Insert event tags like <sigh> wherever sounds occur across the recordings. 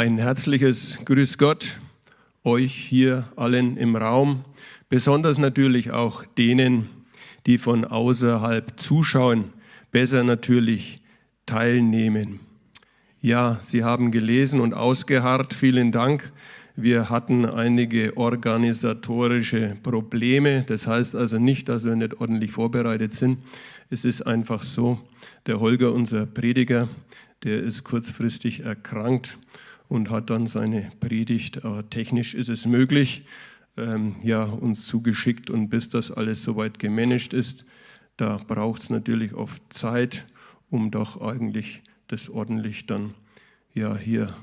Ein herzliches Grüß Gott euch hier allen im Raum, besonders natürlich auch denen, die von außerhalb zuschauen, besser natürlich teilnehmen. Ja, Sie haben gelesen und ausgeharrt. Vielen Dank. Wir hatten einige organisatorische Probleme. Das heißt also nicht, dass wir nicht ordentlich vorbereitet sind. Es ist einfach so, der Holger, unser Prediger, der ist kurzfristig erkrankt und hat dann seine Predigt, aber technisch ist es möglich, ähm, ja, uns zugeschickt und bis das alles soweit gemanagt ist, da braucht es natürlich oft Zeit, um doch eigentlich das ordentlich dann ja hier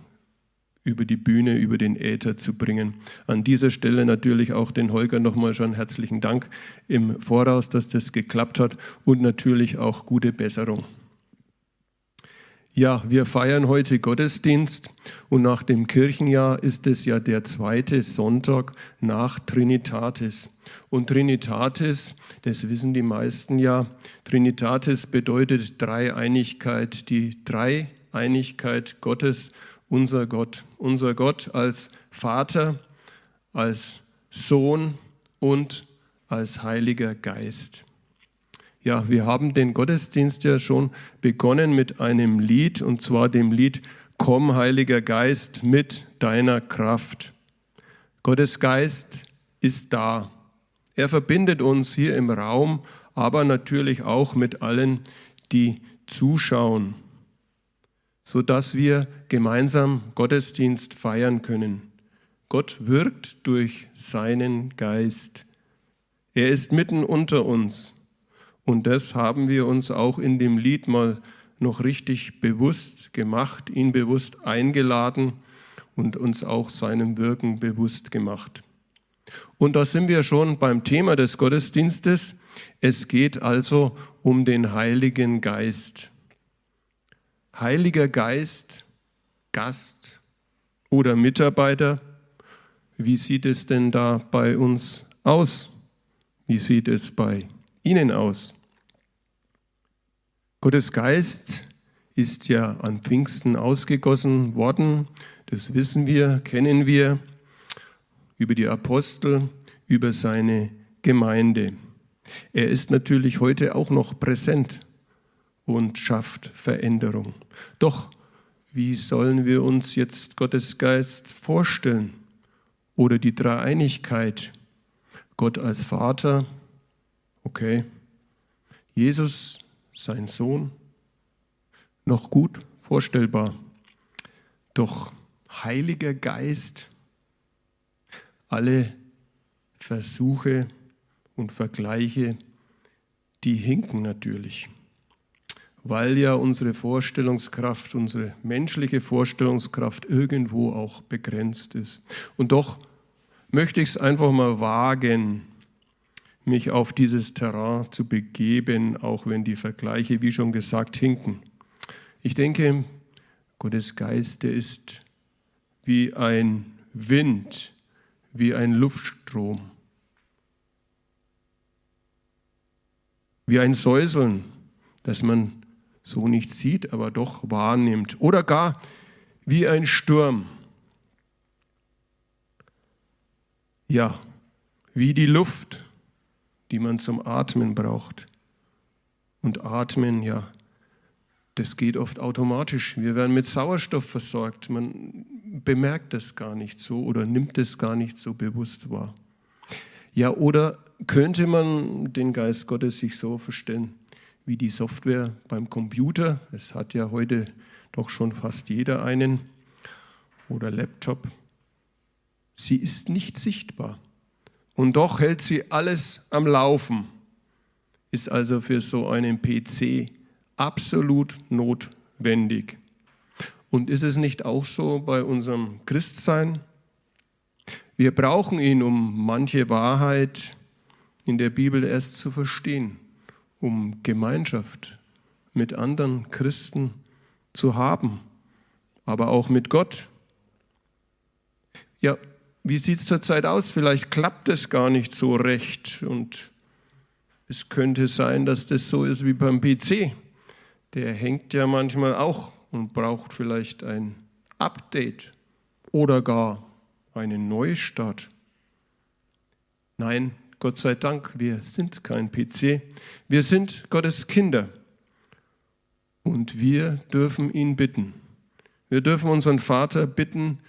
über die Bühne, über den Äther zu bringen. An dieser Stelle natürlich auch den Holger nochmal schon herzlichen Dank im Voraus, dass das geklappt hat und natürlich auch gute Besserung. Ja, wir feiern heute Gottesdienst und nach dem Kirchenjahr ist es ja der zweite Sonntag nach Trinitatis. Und Trinitatis, das wissen die meisten ja, Trinitatis bedeutet Dreieinigkeit, die Dreieinigkeit Gottes, unser Gott. Unser Gott als Vater, als Sohn und als Heiliger Geist. Ja, wir haben den Gottesdienst ja schon begonnen mit einem Lied, und zwar dem Lied Komm, Heiliger Geist, mit deiner Kraft. Gottes Geist ist da. Er verbindet uns hier im Raum, aber natürlich auch mit allen, die zuschauen, sodass wir gemeinsam Gottesdienst feiern können. Gott wirkt durch seinen Geist. Er ist mitten unter uns. Und das haben wir uns auch in dem Lied mal noch richtig bewusst gemacht, ihn bewusst eingeladen und uns auch seinem Wirken bewusst gemacht. Und da sind wir schon beim Thema des Gottesdienstes. Es geht also um den Heiligen Geist. Heiliger Geist, Gast oder Mitarbeiter, wie sieht es denn da bei uns aus? Wie sieht es bei Ihnen aus? Gottes Geist ist ja an Pfingsten ausgegossen worden. Das wissen wir, kennen wir über die Apostel, über seine Gemeinde. Er ist natürlich heute auch noch präsent und schafft Veränderung. Doch wie sollen wir uns jetzt Gottes Geist vorstellen? Oder die Dreieinigkeit? Gott als Vater, okay. Jesus sein Sohn, noch gut vorstellbar. Doch Heiliger Geist, alle Versuche und Vergleiche, die hinken natürlich, weil ja unsere Vorstellungskraft, unsere menschliche Vorstellungskraft irgendwo auch begrenzt ist. Und doch möchte ich es einfach mal wagen, mich auf dieses Terrain zu begeben, auch wenn die Vergleiche, wie schon gesagt, hinken. Ich denke, Gottes Geist, der ist wie ein Wind, wie ein Luftstrom, wie ein Säuseln, das man so nicht sieht, aber doch wahrnimmt, oder gar wie ein Sturm. Ja, wie die Luft die man zum Atmen braucht. Und Atmen, ja, das geht oft automatisch. Wir werden mit Sauerstoff versorgt. Man bemerkt das gar nicht so oder nimmt es gar nicht so bewusst wahr. Ja, oder könnte man den Geist Gottes sich so verstellen wie die Software beim Computer? Es hat ja heute doch schon fast jeder einen oder Laptop. Sie ist nicht sichtbar und doch hält sie alles am Laufen. Ist also für so einen PC absolut notwendig. Und ist es nicht auch so bei unserem Christsein? Wir brauchen ihn, um manche Wahrheit in der Bibel erst zu verstehen, um Gemeinschaft mit anderen Christen zu haben, aber auch mit Gott. Ja, wie sieht es zurzeit aus? Vielleicht klappt es gar nicht so recht und es könnte sein, dass das so ist wie beim PC. Der hängt ja manchmal auch und braucht vielleicht ein Update oder gar eine Neustart. Nein, Gott sei Dank, wir sind kein PC. Wir sind Gottes Kinder. Und wir dürfen ihn bitten. Wir dürfen unseren Vater bitten,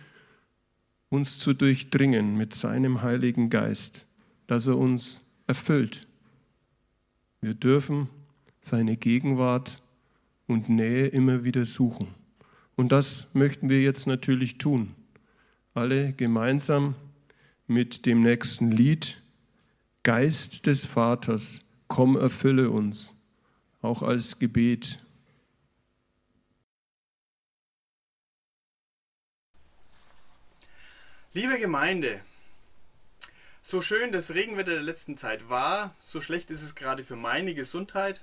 uns zu durchdringen mit seinem Heiligen Geist, dass er uns erfüllt. Wir dürfen seine Gegenwart und Nähe immer wieder suchen. Und das möchten wir jetzt natürlich tun. Alle gemeinsam mit dem nächsten Lied. Geist des Vaters, komm, erfülle uns, auch als Gebet. Liebe Gemeinde, so schön das Regenwetter der letzten Zeit war, so schlecht ist es gerade für meine Gesundheit.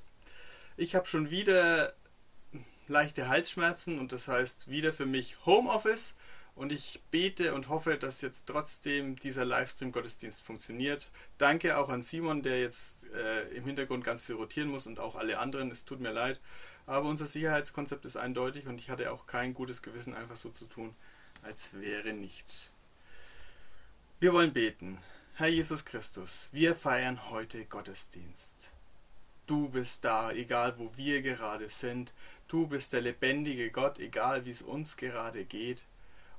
Ich habe schon wieder leichte Halsschmerzen und das heißt wieder für mich Homeoffice und ich bete und hoffe, dass jetzt trotzdem dieser Livestream-Gottesdienst funktioniert. Danke auch an Simon, der jetzt äh, im Hintergrund ganz viel rotieren muss und auch alle anderen. Es tut mir leid. Aber unser Sicherheitskonzept ist eindeutig und ich hatte auch kein gutes Gewissen, einfach so zu tun, als wäre nichts. Wir wollen beten. Herr Jesus Christus, wir feiern heute Gottesdienst. Du bist da, egal wo wir gerade sind. Du bist der lebendige Gott, egal wie es uns gerade geht.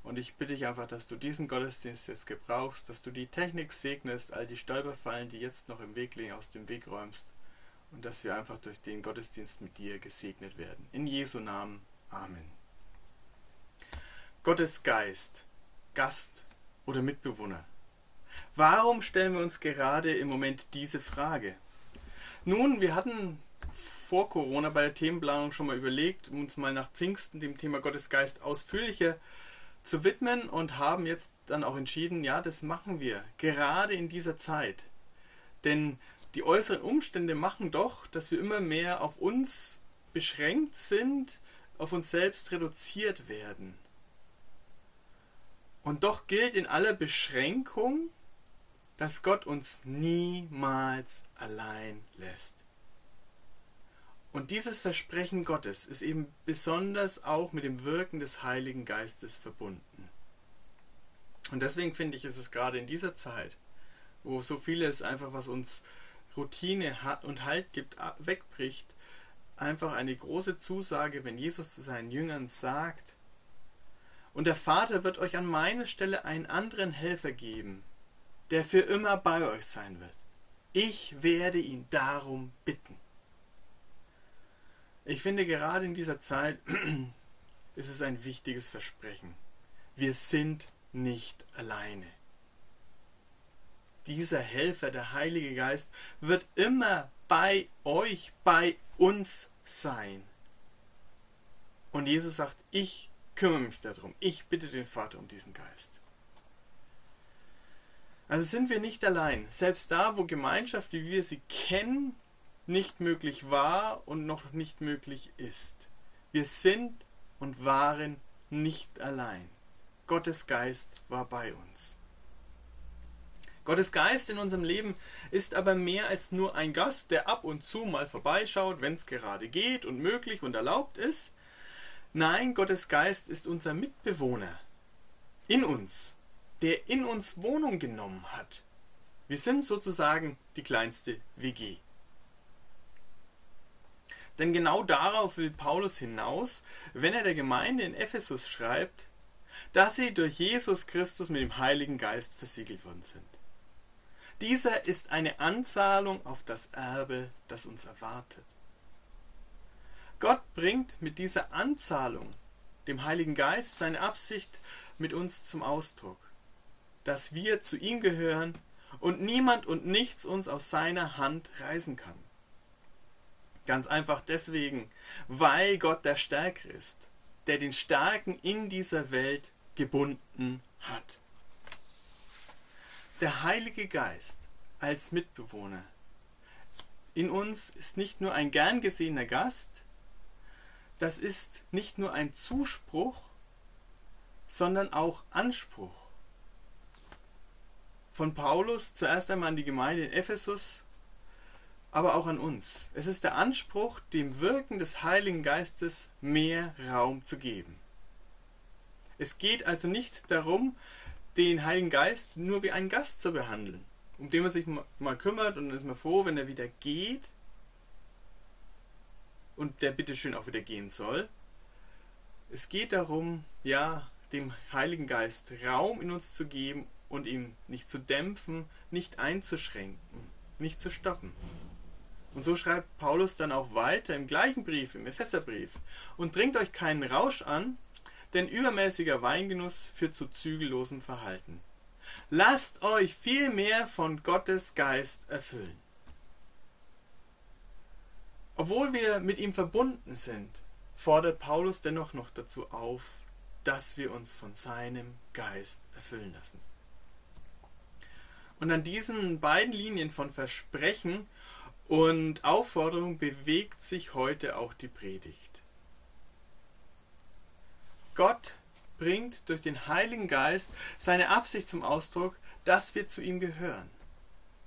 Und ich bitte dich einfach, dass du diesen Gottesdienst jetzt gebrauchst, dass du die Technik segnest, all die Stolperfallen, die jetzt noch im Weg liegen, aus dem Weg räumst. Und dass wir einfach durch den Gottesdienst mit dir gesegnet werden. In Jesu Namen. Amen. Gottes Geist, Gast oder Mitbewohner? Warum stellen wir uns gerade im Moment diese Frage? Nun, wir hatten vor Corona bei der Themenplanung schon mal überlegt, uns mal nach Pfingsten dem Thema Gottesgeist ausführlicher zu widmen und haben jetzt dann auch entschieden, ja, das machen wir, gerade in dieser Zeit. Denn die äußeren Umstände machen doch, dass wir immer mehr auf uns beschränkt sind, auf uns selbst reduziert werden. Und doch gilt in aller Beschränkung, dass Gott uns niemals allein lässt. Und dieses Versprechen Gottes ist eben besonders auch mit dem Wirken des Heiligen Geistes verbunden. Und deswegen finde ich, ist es gerade in dieser Zeit, wo so vieles einfach, was uns Routine und Halt gibt, wegbricht, einfach eine große Zusage, wenn Jesus zu seinen Jüngern sagt, und der Vater wird euch an meiner Stelle einen anderen Helfer geben, der für immer bei euch sein wird. Ich werde ihn darum bitten. Ich finde, gerade in dieser Zeit <clears throat> ist es ein wichtiges Versprechen. Wir sind nicht alleine. Dieser Helfer, der Heilige Geist, wird immer bei euch, bei uns sein. Und Jesus sagt, ich kümmere mich darum. Ich bitte den Vater um diesen Geist. Also sind wir nicht allein. Selbst da, wo Gemeinschaft, wie wir sie kennen, nicht möglich war und noch nicht möglich ist. Wir sind und waren nicht allein. Gottes Geist war bei uns. Gottes Geist in unserem Leben ist aber mehr als nur ein Gast, der ab und zu mal vorbeischaut, wenn es gerade geht und möglich und erlaubt ist. Nein, Gottes Geist ist unser Mitbewohner in uns, der in uns Wohnung genommen hat. Wir sind sozusagen die kleinste WG. Denn genau darauf will Paulus hinaus, wenn er der Gemeinde in Ephesus schreibt, dass sie durch Jesus Christus mit dem Heiligen Geist versiegelt worden sind. Dieser ist eine Anzahlung auf das Erbe, das uns erwartet. Gott bringt mit dieser Anzahlung dem Heiligen Geist seine Absicht mit uns zum Ausdruck, dass wir zu ihm gehören und niemand und nichts uns aus seiner Hand reißen kann. Ganz einfach deswegen, weil Gott der Stärker ist, der den Starken in dieser Welt gebunden hat. Der Heilige Geist als Mitbewohner in uns ist nicht nur ein gern gesehener Gast, das ist nicht nur ein Zuspruch, sondern auch Anspruch. Von Paulus zuerst einmal an die Gemeinde in Ephesus, aber auch an uns. Es ist der Anspruch, dem Wirken des Heiligen Geistes mehr Raum zu geben. Es geht also nicht darum, den Heiligen Geist nur wie einen Gast zu behandeln, um den man sich mal kümmert und dann ist man froh, wenn er wieder geht und der bitteschön auch wieder gehen soll. Es geht darum, ja, dem Heiligen Geist Raum in uns zu geben und ihn nicht zu dämpfen, nicht einzuschränken, nicht zu stoppen. Und so schreibt Paulus dann auch weiter im gleichen Brief, im Epheserbrief. Und dringt euch keinen Rausch an, denn übermäßiger Weingenuss führt zu zügellosem Verhalten. Lasst euch vielmehr von Gottes Geist erfüllen. Obwohl wir mit ihm verbunden sind, fordert Paulus dennoch noch dazu auf, dass wir uns von seinem Geist erfüllen lassen. Und an diesen beiden Linien von Versprechen und Aufforderung bewegt sich heute auch die Predigt. Gott bringt durch den Heiligen Geist seine Absicht zum Ausdruck, dass wir zu ihm gehören.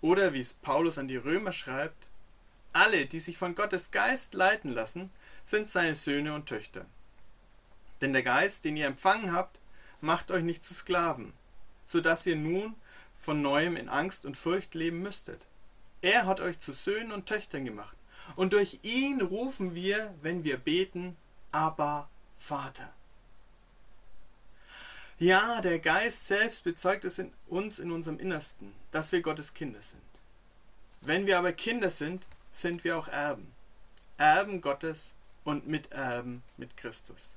Oder wie es Paulus an die Römer schreibt, alle, die sich von Gottes Geist leiten lassen, sind seine Söhne und Töchter. Denn der Geist, den ihr empfangen habt, macht euch nicht zu Sklaven, so dass ihr nun von neuem in Angst und Furcht leben müsstet. Er hat euch zu Söhnen und Töchtern gemacht. Und durch ihn rufen wir, wenn wir beten, aber Vater. Ja, der Geist selbst bezeugt es in uns in unserem Innersten, dass wir Gottes Kinder sind. Wenn wir aber Kinder sind, sind wir auch Erben. Erben Gottes und Miterben mit Christus.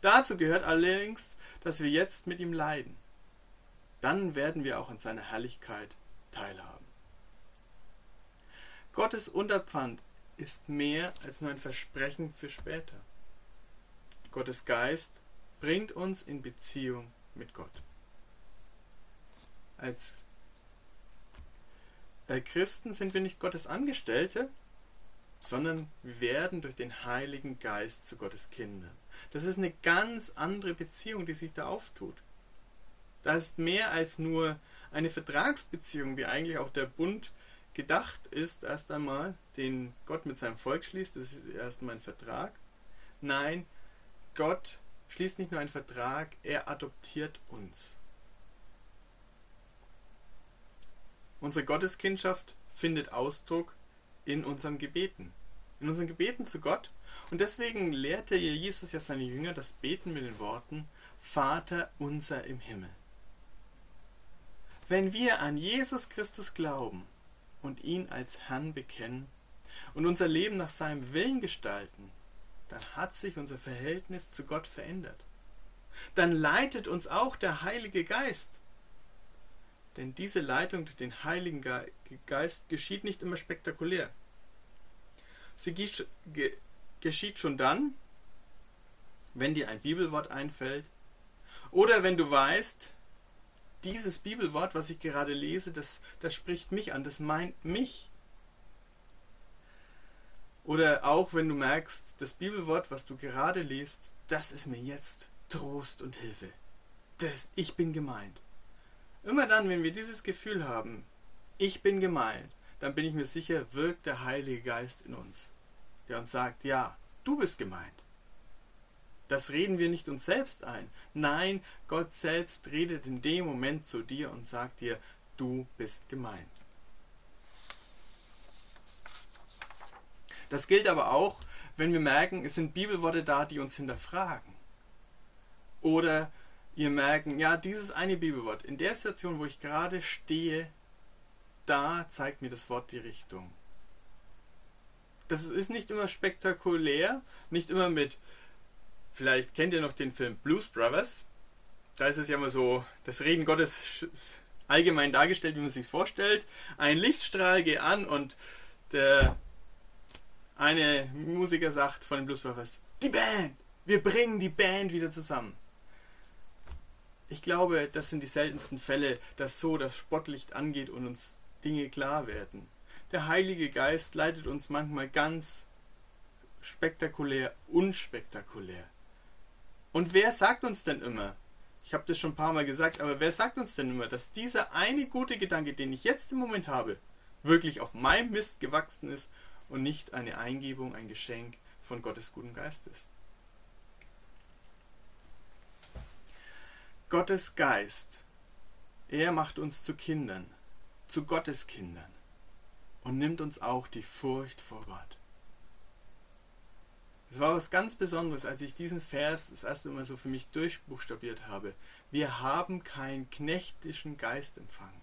Dazu gehört allerdings, dass wir jetzt mit ihm leiden. Dann werden wir auch an seiner Herrlichkeit teilhaben. Gottes Unterpfand ist mehr als nur ein Versprechen für später. Gottes Geist bringt uns in Beziehung mit Gott. Als Christen sind wir nicht Gottes Angestellte, sondern wir werden durch den Heiligen Geist zu Gottes Kindern. Das ist eine ganz andere Beziehung, die sich da auftut. Das ist mehr als nur eine Vertragsbeziehung, wie eigentlich auch der Bund gedacht ist, erst einmal, den Gott mit seinem Volk schließt. Das ist erst einmal ein Vertrag. Nein, Gott schließt nicht nur einen Vertrag, er adoptiert uns. Unsere Gotteskindschaft findet Ausdruck in unseren Gebeten. In unseren Gebeten zu Gott. Und deswegen lehrte Jesus ja seine Jünger das Beten mit den Worten Vater unser im Himmel. Wenn wir an Jesus Christus glauben und ihn als Herrn bekennen und unser Leben nach seinem Willen gestalten, dann hat sich unser Verhältnis zu Gott verändert. Dann leitet uns auch der Heilige Geist. Denn diese Leitung durch den Heiligen Geist geschieht nicht immer spektakulär. Sie geschieht schon dann, wenn dir ein Bibelwort einfällt oder wenn du weißt, dieses Bibelwort, was ich gerade lese, das, das spricht mich an, das meint mich. Oder auch wenn du merkst, das Bibelwort, was du gerade liest, das ist mir jetzt Trost und Hilfe. Das, ich bin gemeint. Immer dann, wenn wir dieses Gefühl haben, ich bin gemeint, dann bin ich mir sicher, wirkt der Heilige Geist in uns, der uns sagt, ja, du bist gemeint. Das reden wir nicht uns selbst ein. Nein, Gott selbst redet in dem Moment zu dir und sagt dir, du bist gemeint. Das gilt aber auch, wenn wir merken, es sind Bibelworte da, die uns hinterfragen. Oder ihr merken, ja, dieses eine Bibelwort, in der Situation, wo ich gerade stehe, da zeigt mir das Wort die Richtung. Das ist nicht immer spektakulär, nicht immer mit, vielleicht kennt ihr noch den Film Blues Brothers. Da ist es ja immer so, das Reden Gottes allgemein dargestellt, wie man sich vorstellt. Ein Lichtstrahl geht an und der eine Musiker sagt von den Blues Brothers, die Band, wir bringen die Band wieder zusammen. Ich glaube, das sind die seltensten Fälle, dass so das Spottlicht angeht und uns Dinge klar werden. Der Heilige Geist leitet uns manchmal ganz spektakulär, unspektakulär. Und wer sagt uns denn immer, ich habe das schon ein paar Mal gesagt, aber wer sagt uns denn immer, dass dieser eine gute Gedanke, den ich jetzt im Moment habe, wirklich auf meinem Mist gewachsen ist und nicht eine Eingebung, ein Geschenk von Gottes guten Geist ist? Gottes Geist, er macht uns zu Kindern, zu Gottes Kindern und nimmt uns auch die Furcht vor Gott. Es war was ganz Besonderes, als ich diesen Vers das erste Mal so für mich durchbuchstabiert habe. Wir haben keinen knechtischen Geist empfangen,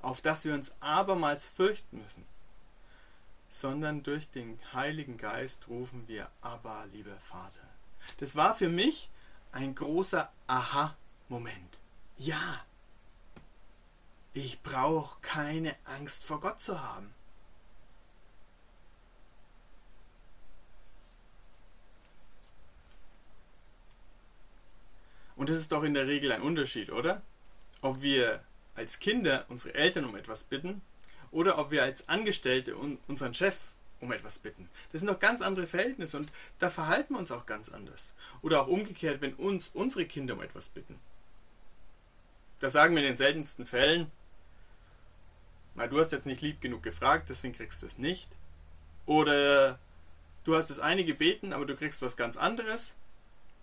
auf das wir uns abermals fürchten müssen, sondern durch den Heiligen Geist rufen wir Abba, lieber Vater. Das war für mich ein großer Aha-Moment. Ja, ich brauche keine Angst vor Gott zu haben. Und das ist doch in der Regel ein Unterschied, oder? Ob wir als Kinder unsere Eltern um etwas bitten oder ob wir als Angestellte unseren Chef um etwas bitten. Das sind doch ganz andere Verhältnisse und da verhalten wir uns auch ganz anders. Oder auch umgekehrt, wenn uns unsere Kinder um etwas bitten. Da sagen wir in den seltensten Fällen, na, du hast jetzt nicht lieb genug gefragt, deswegen kriegst du es nicht. Oder du hast das eine gebeten, aber du kriegst was ganz anderes.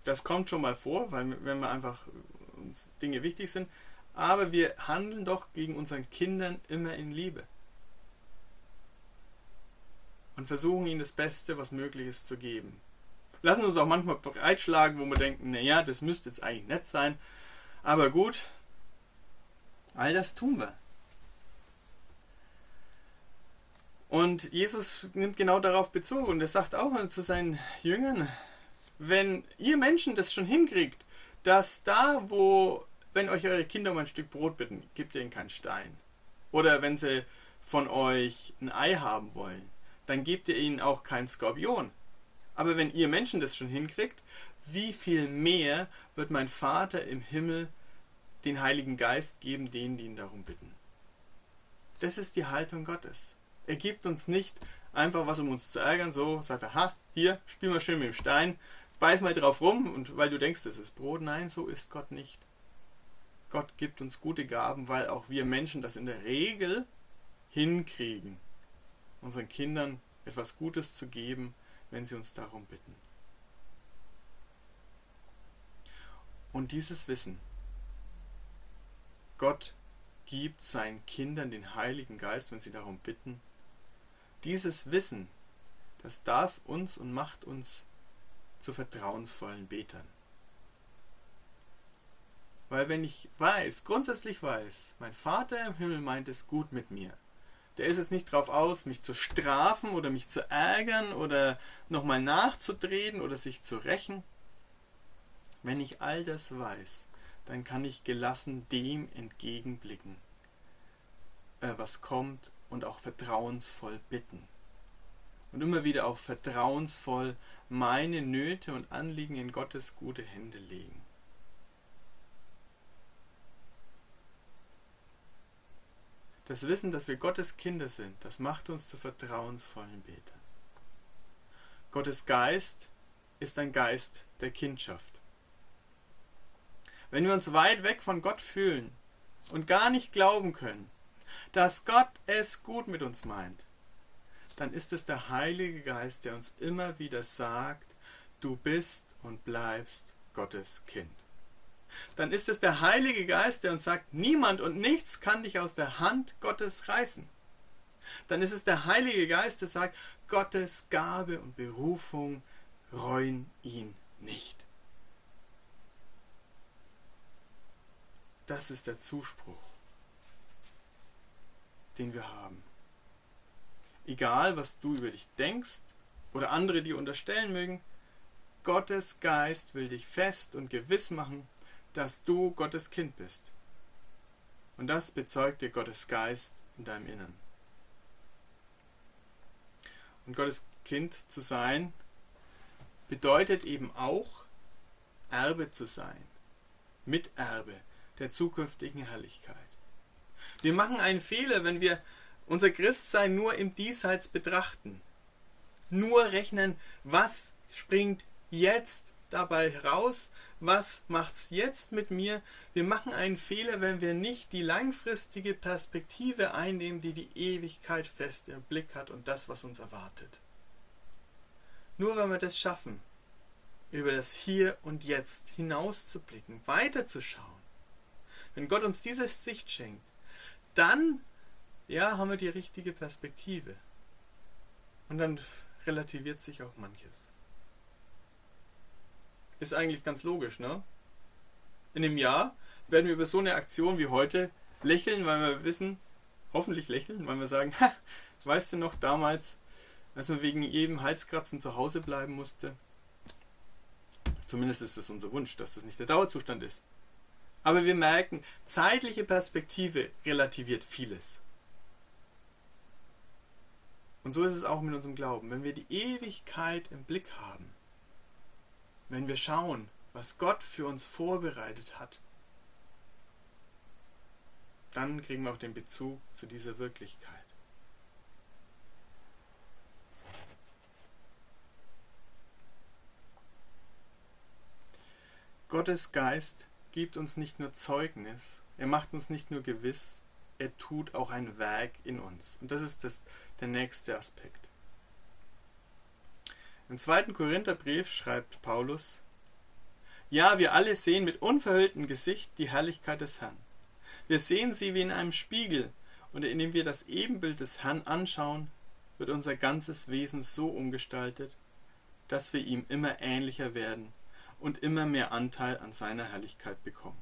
Das kommt schon mal vor, weil wenn wir einfach uns Dinge wichtig sind. Aber wir handeln doch gegen unseren Kindern immer in Liebe. Und versuchen ihnen das Beste, was möglich ist, zu geben. Lassen uns auch manchmal breitschlagen, wo wir denken, naja, das müsste jetzt eigentlich nett sein. Aber gut, all das tun wir. Und Jesus nimmt genau darauf Bezug und er sagt auch zu seinen Jüngern, wenn ihr Menschen das schon hinkriegt, dass da, wo, wenn euch eure Kinder um ein Stück Brot bitten, gebt ihr ihnen keinen Stein. Oder wenn sie von euch ein Ei haben wollen, dann gebt ihr ihnen auch keinen Skorpion. Aber wenn ihr Menschen das schon hinkriegt, wie viel mehr wird mein Vater im Himmel den Heiligen Geist geben, denen, die ihn darum bitten? Das ist die Haltung Gottes. Er gibt uns nicht einfach was, um uns zu ärgern, so sagt er, ha, hier, spiel mal schön mit dem Stein, beiß mal drauf rum und weil du denkst, es ist Brot. Nein, so ist Gott nicht. Gott gibt uns gute Gaben, weil auch wir Menschen das in der Regel hinkriegen, unseren Kindern etwas Gutes zu geben, wenn sie uns darum bitten. Und dieses Wissen, Gott gibt seinen Kindern den Heiligen Geist, wenn sie darum bitten, dieses Wissen, das darf uns und macht uns zu vertrauensvollen Betern. Weil wenn ich weiß, grundsätzlich weiß, mein Vater im Himmel meint es gut mit mir, der ist jetzt nicht drauf aus, mich zu strafen oder mich zu ärgern oder nochmal nachzudrehen oder sich zu rächen. Wenn ich all das weiß, dann kann ich gelassen dem entgegenblicken, äh, was kommt und auch vertrauensvoll bitten und immer wieder auch vertrauensvoll meine Nöte und Anliegen in Gottes gute Hände legen. Das Wissen, dass wir Gottes Kinder sind, das macht uns zu vertrauensvollen Betern. Gottes Geist ist ein Geist der Kindschaft. Wenn wir uns weit weg von Gott fühlen und gar nicht glauben können, dass Gott es gut mit uns meint, dann ist es der Heilige Geist, der uns immer wieder sagt, du bist und bleibst Gottes Kind. Dann ist es der Heilige Geist, der uns sagt, niemand und nichts kann dich aus der Hand Gottes reißen. Dann ist es der Heilige Geist, der sagt, Gottes Gabe und Berufung reuen ihn nicht. Das ist der Zuspruch, den wir haben egal was du über dich denkst oder andere dir unterstellen mögen, Gottes Geist will dich fest und gewiss machen, dass du Gottes Kind bist. Und das bezeugt dir Gottes Geist in deinem Innern. Und Gottes Kind zu sein, bedeutet eben auch, Erbe zu sein, Miterbe der zukünftigen Herrlichkeit. Wir machen einen Fehler, wenn wir unser Christsein nur im Diesseits betrachten. Nur rechnen, was springt jetzt dabei raus, was macht's jetzt mit mir? Wir machen einen Fehler, wenn wir nicht die langfristige Perspektive einnehmen, die die Ewigkeit fest im Blick hat und das, was uns erwartet. Nur wenn wir das schaffen, über das Hier und Jetzt hinauszublicken, weiterzuschauen. Wenn Gott uns diese Sicht schenkt, dann ja, haben wir die richtige Perspektive. Und dann relativiert sich auch manches. Ist eigentlich ganz logisch, ne? In einem Jahr werden wir über so eine Aktion wie heute lächeln, weil wir wissen, hoffentlich lächeln, weil wir sagen, <laughs> ha, weißt du noch damals, als man wegen jedem Halskratzen zu Hause bleiben musste? Zumindest ist es unser Wunsch, dass das nicht der Dauerzustand ist. Aber wir merken, zeitliche Perspektive relativiert vieles. Und so ist es auch mit unserem Glauben. Wenn wir die Ewigkeit im Blick haben, wenn wir schauen, was Gott für uns vorbereitet hat, dann kriegen wir auch den Bezug zu dieser Wirklichkeit. Gottes Geist gibt uns nicht nur Zeugnis, er macht uns nicht nur gewiss, er tut auch ein Werk in uns. Und das ist das, der nächste Aspekt. Im zweiten Korintherbrief schreibt Paulus, Ja, wir alle sehen mit unverhülltem Gesicht die Herrlichkeit des Herrn. Wir sehen sie wie in einem Spiegel, und indem wir das Ebenbild des Herrn anschauen, wird unser ganzes Wesen so umgestaltet, dass wir ihm immer ähnlicher werden und immer mehr Anteil an seiner Herrlichkeit bekommen.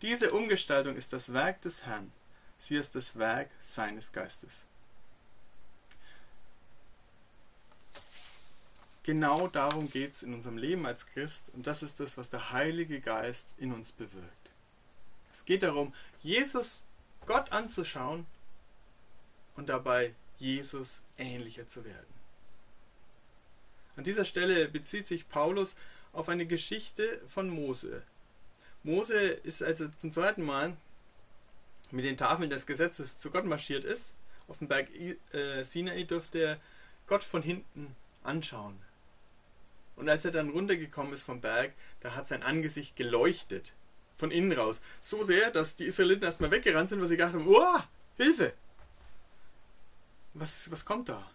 Diese Umgestaltung ist das Werk des Herrn, sie ist das Werk seines Geistes. Genau darum geht es in unserem Leben als Christ und das ist das, was der Heilige Geist in uns bewirkt. Es geht darum, Jesus, Gott anzuschauen und dabei Jesus ähnlicher zu werden. An dieser Stelle bezieht sich Paulus auf eine Geschichte von Mose. Mose ist also zum zweiten Mal mit den Tafeln des Gesetzes zu Gott marschiert ist. Auf dem Berg äh, Sinai durfte er Gott von hinten anschauen. Und als er dann runtergekommen ist vom Berg, da hat sein Angesicht geleuchtet. Von innen raus. So sehr, dass die Israeliten erstmal weggerannt sind, weil sie gedacht haben, oh, Hilfe! Was, was kommt da?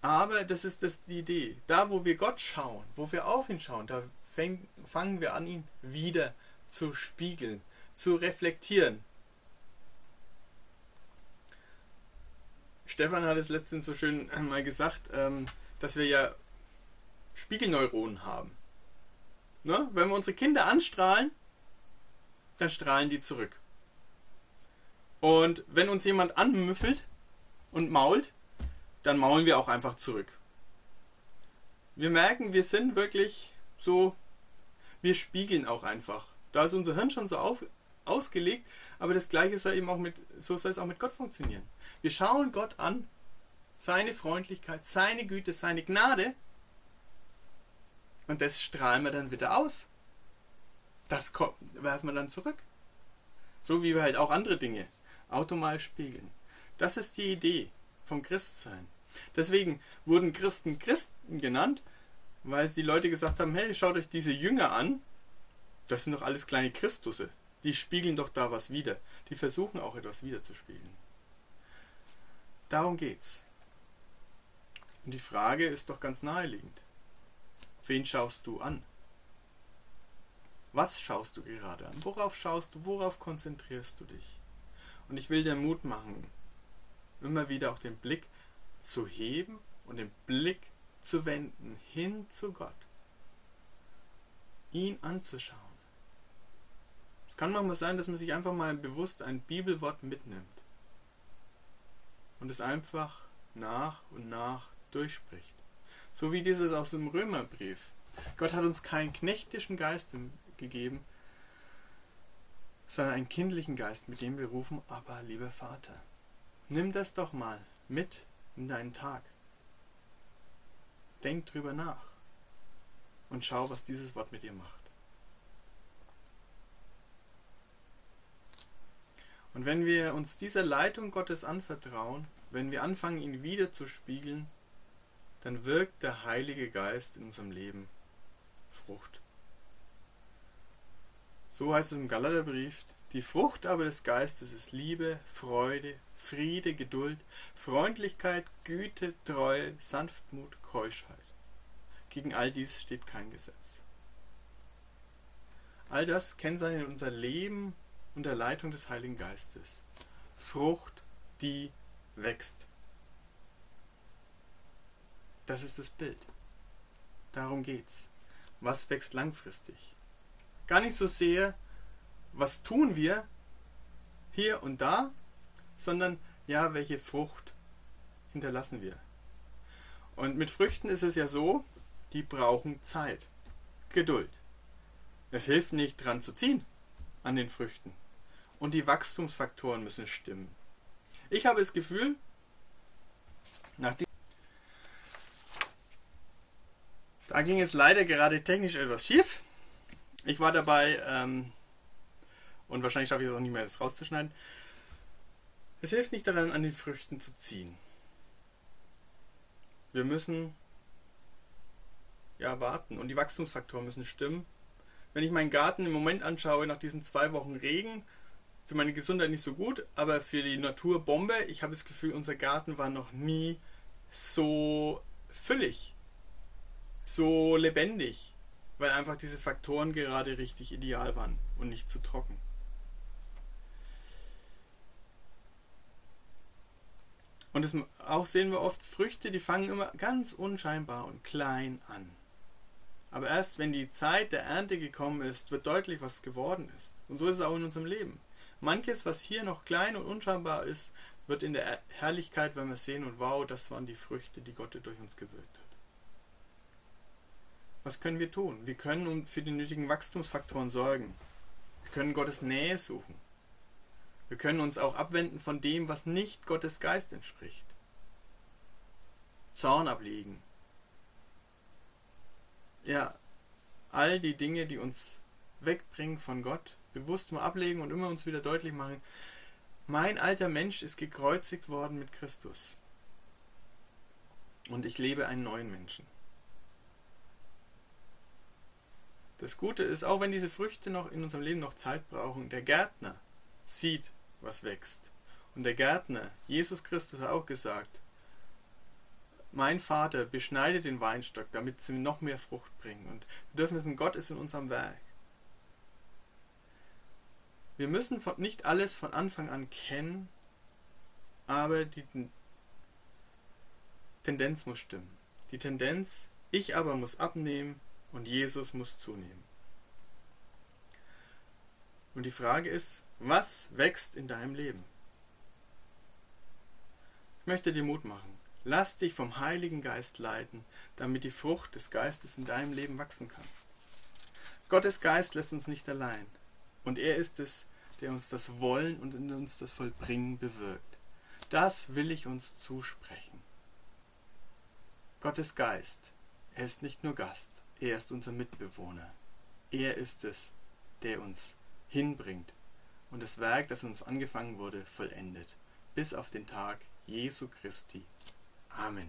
Aber das ist das die Idee. Da, wo wir Gott schauen, wo wir auf ihn schauen, da fäng, fangen wir an, ihn wieder zu spiegeln, zu reflektieren. Stefan hat es letztens so schön mal gesagt, ähm, dass wir ja Spiegelneuronen haben. Ne? Wenn wir unsere Kinder anstrahlen, dann strahlen die zurück. Und wenn uns jemand anmüffelt und mault, dann maulen wir auch einfach zurück. Wir merken, wir sind wirklich so, wir spiegeln auch einfach. Da ist unser Hirn schon so auf, ausgelegt, aber das gleiche soll eben auch mit, so soll es auch mit Gott funktionieren. Wir schauen Gott an, seine Freundlichkeit, seine Güte, seine Gnade und das strahlen wir dann wieder aus. Das werfen wir dann zurück. So wie wir halt auch andere Dinge automatisch spiegeln. Das ist die Idee vom Christsein. Deswegen wurden Christen Christen genannt, weil die Leute gesagt haben, hey, schaut euch diese Jünger an. Das sind doch alles kleine Christusse. Die spiegeln doch da was wieder. Die versuchen auch etwas wiederzuspiegeln. Darum geht's. Und die Frage ist doch ganz naheliegend. Wen schaust du an? Was schaust du gerade an? Worauf schaust du? Worauf konzentrierst du dich? Und ich will dir Mut machen, immer wieder auch den Blick zu heben und den Blick zu wenden hin zu Gott. Ihn anzuschauen. Es kann manchmal sein, dass man sich einfach mal bewusst ein Bibelwort mitnimmt und es einfach nach und nach durchspricht. So wie dieses aus dem Römerbrief. Gott hat uns keinen knechtischen Geist gegeben, sondern einen kindlichen Geist, mit dem wir rufen, aber lieber Vater. Nimm das doch mal mit in deinen Tag. Denk drüber nach und schau, was dieses Wort mit dir macht. Und wenn wir uns dieser Leitung Gottes anvertrauen, wenn wir anfangen, ihn wieder zu spiegeln, dann wirkt der Heilige Geist in unserem Leben Frucht. So heißt es im Galaterbrief, die Frucht aber des Geistes ist Liebe, Freude, Friede, Geduld, Freundlichkeit, Güte, Treue, Sanftmut, Keuschheit. Gegen all dies steht kein Gesetz. All das kennzeichnet unser Leben unter Leitung des Heiligen Geistes. Frucht, die wächst. Das ist das Bild. Darum geht's. Was wächst langfristig? Gar nicht so sehr, was tun wir hier und da, sondern ja, welche Frucht hinterlassen wir. Und mit Früchten ist es ja so, die brauchen Zeit, Geduld. Es hilft nicht dran zu ziehen an den Früchten. Und die Wachstumsfaktoren müssen stimmen. Ich habe das Gefühl, nachdem da ging es leider gerade technisch etwas schief. Ich war dabei ähm, und wahrscheinlich schaffe ich es auch nicht mehr, das rauszuschneiden. Es hilft nicht daran, an den Früchten zu ziehen. Wir müssen ja warten und die Wachstumsfaktoren müssen stimmen. Wenn ich meinen Garten im Moment anschaue, nach diesen zwei Wochen Regen, für meine Gesundheit nicht so gut, aber für die Natur Bombe. Ich habe das Gefühl, unser Garten war noch nie so füllig, so lebendig, weil einfach diese Faktoren gerade richtig ideal waren und nicht zu trocken. Und das auch sehen wir oft, Früchte, die fangen immer ganz unscheinbar und klein an. Aber erst wenn die Zeit der Ernte gekommen ist, wird deutlich, was geworden ist. Und so ist es auch in unserem Leben. Manches, was hier noch klein und unscheinbar ist, wird in der Herrlichkeit, wenn wir sehen, und wow, das waren die Früchte, die Gott durch uns gewirkt hat. Was können wir tun? Wir können für die nötigen Wachstumsfaktoren sorgen. Wir können Gottes Nähe suchen. Wir können uns auch abwenden von dem, was nicht Gottes Geist entspricht. Zorn ablegen. Ja, all die Dinge, die uns wegbringen von Gott, bewusst mal ablegen und immer uns wieder deutlich machen, mein alter Mensch ist gekreuzigt worden mit Christus. Und ich lebe einen neuen Menschen. Das Gute ist, auch wenn diese Früchte noch in unserem Leben noch Zeit brauchen, der Gärtner sieht, was wächst. Und der Gärtner, Jesus Christus, hat auch gesagt, mein Vater beschneidet den Weinstock, damit sie noch mehr Frucht bringen. Und wir dürfen wissen, Gott ist in unserem Werk. Wir müssen nicht alles von Anfang an kennen, aber die Tendenz muss stimmen. Die Tendenz, ich aber muss abnehmen und Jesus muss zunehmen. Und die Frage ist, was wächst in deinem Leben? Ich möchte dir Mut machen. Lass dich vom Heiligen Geist leiten, damit die Frucht des Geistes in deinem Leben wachsen kann. Gottes Geist lässt uns nicht allein. Und er ist es, der uns das Wollen und in uns das Vollbringen bewirkt. Das will ich uns zusprechen. Gottes Geist, er ist nicht nur Gast, er ist unser Mitbewohner. Er ist es, der uns hinbringt und das Werk, das uns angefangen wurde, vollendet, bis auf den Tag Jesu Christi. Amen.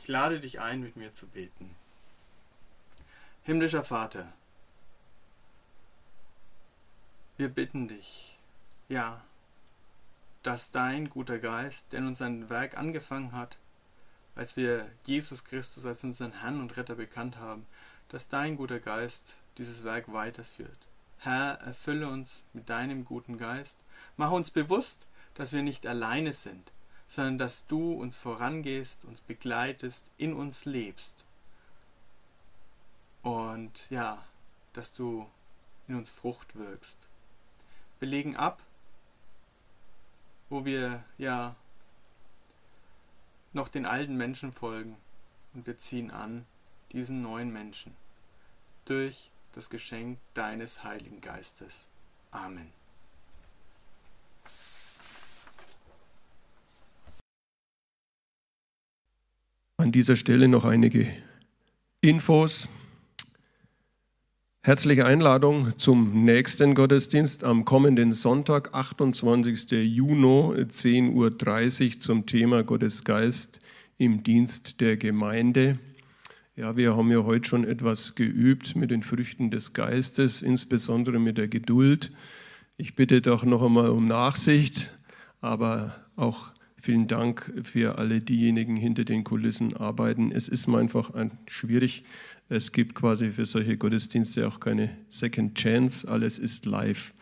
Ich lade dich ein, mit mir zu beten. Himmlischer Vater, wir bitten dich, ja, dass dein guter Geist, der uns sein Werk angefangen hat, als wir Jesus Christus als unseren Herrn und Retter bekannt haben, dass dein guter Geist dieses Werk weiterführt. Herr, erfülle uns mit deinem guten Geist. Mach uns bewusst, dass wir nicht alleine sind, sondern dass du uns vorangehst, uns begleitest, in uns lebst. Und ja, dass du in uns Frucht wirkst. Wir legen ab, wo wir ja noch den alten Menschen folgen und wir ziehen an diesen neuen Menschen durch das Geschenk deines Heiligen Geistes. Amen. An dieser Stelle noch einige Infos. Herzliche Einladung zum nächsten Gottesdienst am kommenden Sonntag, 28. Juni, 10.30 Uhr zum Thema Gottes Geist im Dienst der Gemeinde. Ja, wir haben ja heute schon etwas geübt mit den Früchten des Geistes, insbesondere mit der Geduld. Ich bitte doch noch einmal um Nachsicht, aber auch Vielen Dank für alle diejenigen hinter den Kulissen arbeiten. Es ist einfach schwierig. Es gibt quasi für solche Gottesdienste auch keine Second Chance. Alles ist live.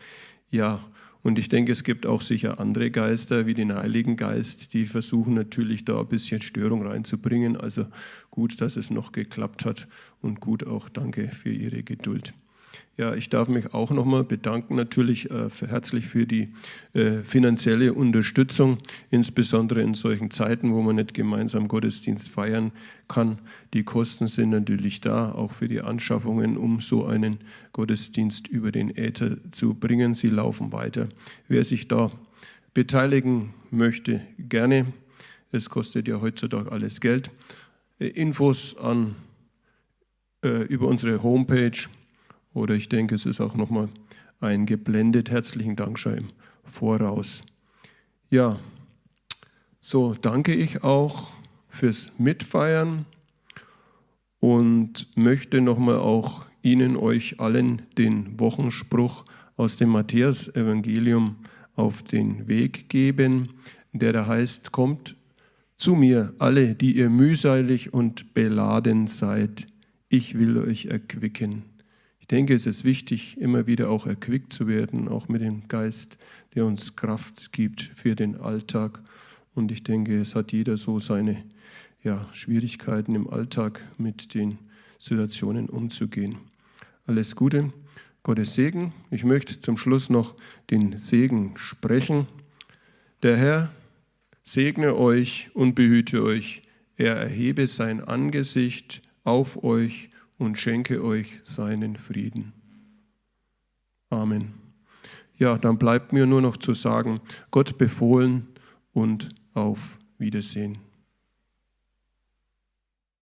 Ja, und ich denke, es gibt auch sicher andere Geister wie den Heiligen Geist, die versuchen natürlich da ein bisschen Störung reinzubringen. Also gut, dass es noch geklappt hat und gut auch danke für Ihre Geduld. Ja, ich darf mich auch nochmal bedanken, natürlich äh, herzlich für die äh, finanzielle Unterstützung, insbesondere in solchen Zeiten, wo man nicht gemeinsam Gottesdienst feiern kann. Die Kosten sind natürlich da, auch für die Anschaffungen, um so einen Gottesdienst über den Äther zu bringen. Sie laufen weiter. Wer sich da beteiligen möchte, gerne. Es kostet ja heutzutage alles Geld. Äh, Infos an, äh, über unsere Homepage oder ich denke, es ist auch nochmal eingeblendet. Herzlichen Dank schon im Voraus. Ja, so danke ich auch fürs Mitfeiern und möchte nochmal auch Ihnen, euch allen den Wochenspruch aus dem Matthäus-Evangelium auf den Weg geben, der da heißt, kommt zu mir alle, die ihr mühselig und beladen seid, ich will euch erquicken. Ich denke, es ist wichtig, immer wieder auch erquickt zu werden, auch mit dem Geist, der uns Kraft gibt für den Alltag. Und ich denke, es hat jeder so seine ja, Schwierigkeiten im Alltag mit den Situationen umzugehen. Alles Gute, Gottes Segen. Ich möchte zum Schluss noch den Segen sprechen. Der Herr segne euch und behüte euch. Er erhebe sein Angesicht auf euch und schenke euch seinen Frieden. Amen. Ja, dann bleibt mir nur noch zu sagen, Gott befohlen und auf Wiedersehen.